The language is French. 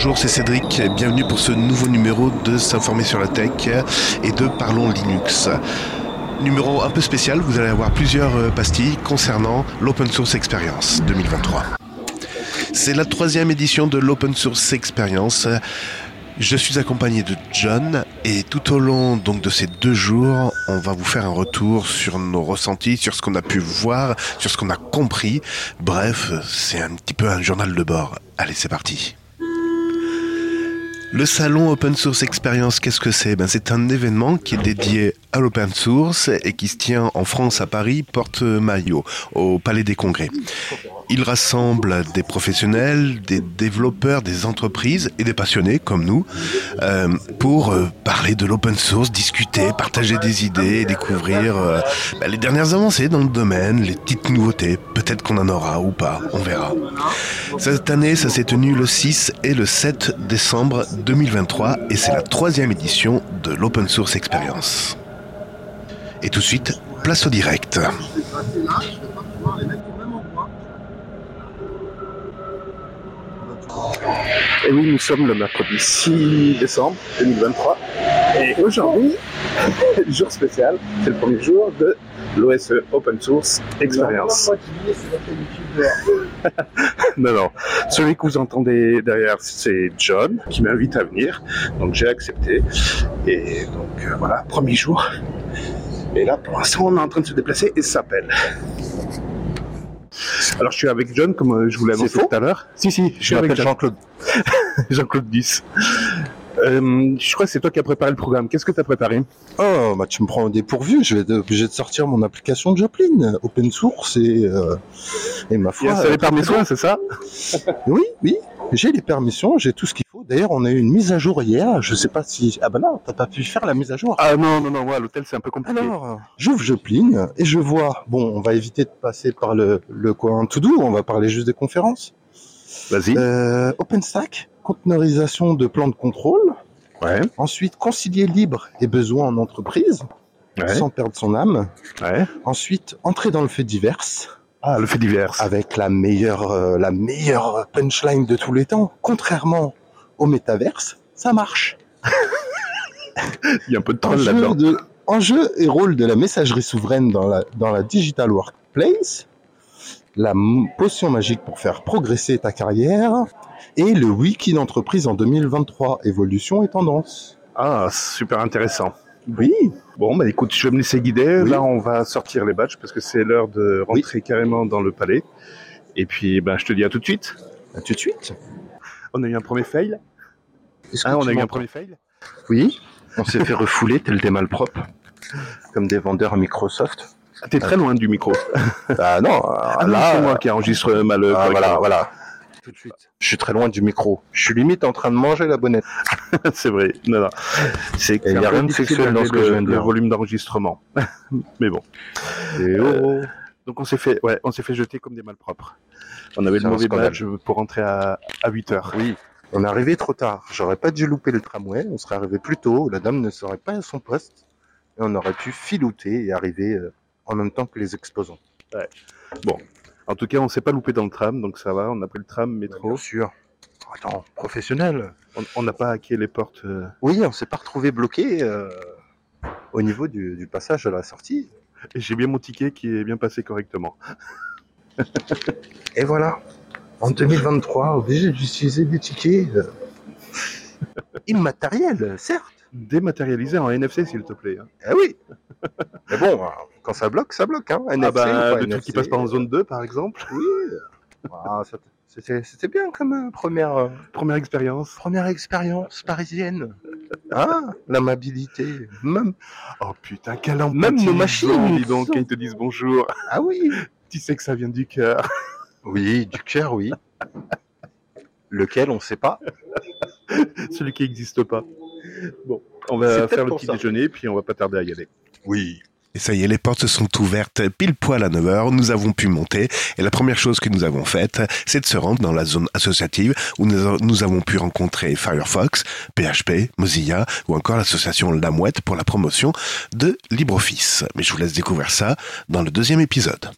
Bonjour, c'est Cédric. Bienvenue pour ce nouveau numéro de S'informer sur la tech et de Parlons Linux. Numéro un peu spécial, vous allez avoir plusieurs euh, pastilles concernant l'Open Source Experience 2023. C'est la troisième édition de l'Open Source Experience. Je suis accompagné de John et tout au long de ces deux jours, on va vous faire un retour sur nos ressentis, sur ce qu'on a pu voir, sur ce qu'on a compris. Bref, c'est un petit peu un journal de bord. Allez, c'est parti. Le salon Open Source Experience, qu'est-ce que c'est? Ben, C'est un événement qui est dédié à l'open source et qui se tient en France à Paris, Porte Maillot, au Palais des Congrès. Il rassemble des professionnels, des développeurs, des entreprises et des passionnés comme nous euh, pour euh, parler de l'open source, discuter, partager des idées et découvrir euh, ben, les dernières avancées dans le domaine, les petites nouveautés. Peut-être qu'on en aura ou pas, on verra. Cette année, ça s'est tenu le 6 et le 7 décembre 2023 et c'est la troisième édition de l'Open Source Experience. Et tout de suite, place au direct. Et oui, nous sommes le mercredi 6 décembre 2023. Et aujourd'hui, jour spécial, c'est le premier jour de l'OSE Open Source Experience. non, non. Celui que vous entendez derrière, c'est John qui m'invite à venir. Donc j'ai accepté. Et donc euh, voilà, premier jour. Et là, pour l'instant, on est en train de se déplacer et ça s'appelle. Alors, je suis avec John, comme euh, je vous l'ai annoncé tout à l'heure. Si, si, je suis avec Jean-Claude. Jean-Claude 10. Euh, je crois que c'est toi qui as préparé le programme. Qu'est-ce que tu as préparé? Oh, bah tu me prends au dépourvu. Je vais être obligé de sortir mon application de Joplin, open source et, euh, et ma foi. Y a les permissions, c'est ça? Oui, oui. J'ai les permissions, j'ai tout ce qu'il. D'ailleurs, on a eu une mise à jour hier. Je sais pas si. Ah bah non, t'as pas pu faire la mise à jour. Ah non, non, non. Ouais, l'hôtel c'est un peu compliqué. Alors, j'ouvre Joplin et je vois. Bon, on va éviter de passer par le le coin to do. On va parler juste des conférences. Vas-y. Euh, OpenStack, conteneurisation de plans de contrôle. Ouais. Ensuite, concilier libre et besoin en entreprise, Ouais. sans perdre son âme. Ouais. Ensuite, entrer dans le fait divers, Ah, le fait divers. avec la meilleure, euh, la meilleure punchline de tous les temps. Contrairement au métaverse, ça marche. Il y a un peu de troll là-dedans. de, enjeu et rôle de la messagerie souveraine dans la, dans la digital workplace, la potion magique pour faire progresser ta carrière, et le wiki d'entreprise en 2023, évolution et tendance. Ah, super intéressant. Oui, Bon, bah écoute, je vais me laisser guider. Oui. Là, on va sortir les badges parce que c'est l'heure de rentrer carrément dans le palais. Et puis, ben, je te dis à tout de suite. à tout de suite. On a eu un premier fail. Ah, on a eu un premier fail. Oui, on s'est fait refouler tel des malpropres, comme des vendeurs à Microsoft. Ah, T'es très loin du micro. Ah non, Ah, là, c'est moi qui enregistre mal. euh, ah, voilà, voilà. Tout de suite. Je suis très loin du micro. Je suis limite en train de manger la bonnette. c'est vrai. Non, non. C'est il y a rien de sexuel dans ce d'élever que je le- viens de Le dire. volume d'enregistrement. Mais bon. Et Euh, Donc on s'est fait, ouais, on s'est fait jeter comme des malpropres. On avait le mauvais badge pour rentrer à, à 8 heures. Oui, on est arrivé trop tard. J'aurais pas dû louper le tramway. On serait arrivé plus tôt. La dame ne serait pas à son poste. Et on aurait pu filouter et arriver euh, en même temps que les exposants. En tout cas, on s'est pas loupé dans le tram, donc ça va. On a pris le tram, métro. Bien sûr. Attends, professionnel. On- On n'a pas hacké les portes. euh, Oui, on s'est pas retrouvé bloqué euh, au niveau du, du passage à la sortie. Et j'ai bien mon ticket qui est bien passé correctement. Et voilà. En 2023, obligé d'utiliser des tickets euh, immatériels, certes. Dématérialisé en NFC, s'il te plaît. hein. Eh oui. Mais bon, euh, quand ça bloque, ça bloque. Hein. Ah NFC, bah, ou pas le truc qui passe pas en zone 2, par exemple. Oui. Ah, C'était c'était bien comme euh, première, euh, Première expérience. première expérience parisienne. Hein L'amabilité. Même... Oh putain, quel empathie Même nos machines. Dis donc, quand ils te disent bonjour. Ah oui. Tu sais que ça vient du cœur. Oui, du cœur, oui. Lequel, on sait pas. Celui qui n'existe pas. Bon, on va faire le petit ça. déjeuner, puis on va pas tarder à y aller. Oui. Et ça y est, les portes sont ouvertes pile poil à 9h, nous avons pu monter, et la première chose que nous avons faite, c'est de se rendre dans la zone associative où nous, avons pu rencontrer Firefox, PHP, Mozilla, ou encore l'association La Mouette pour la promotion de LibreOffice. Mais je vous laisse découvrir ça dans le deuxième épisode.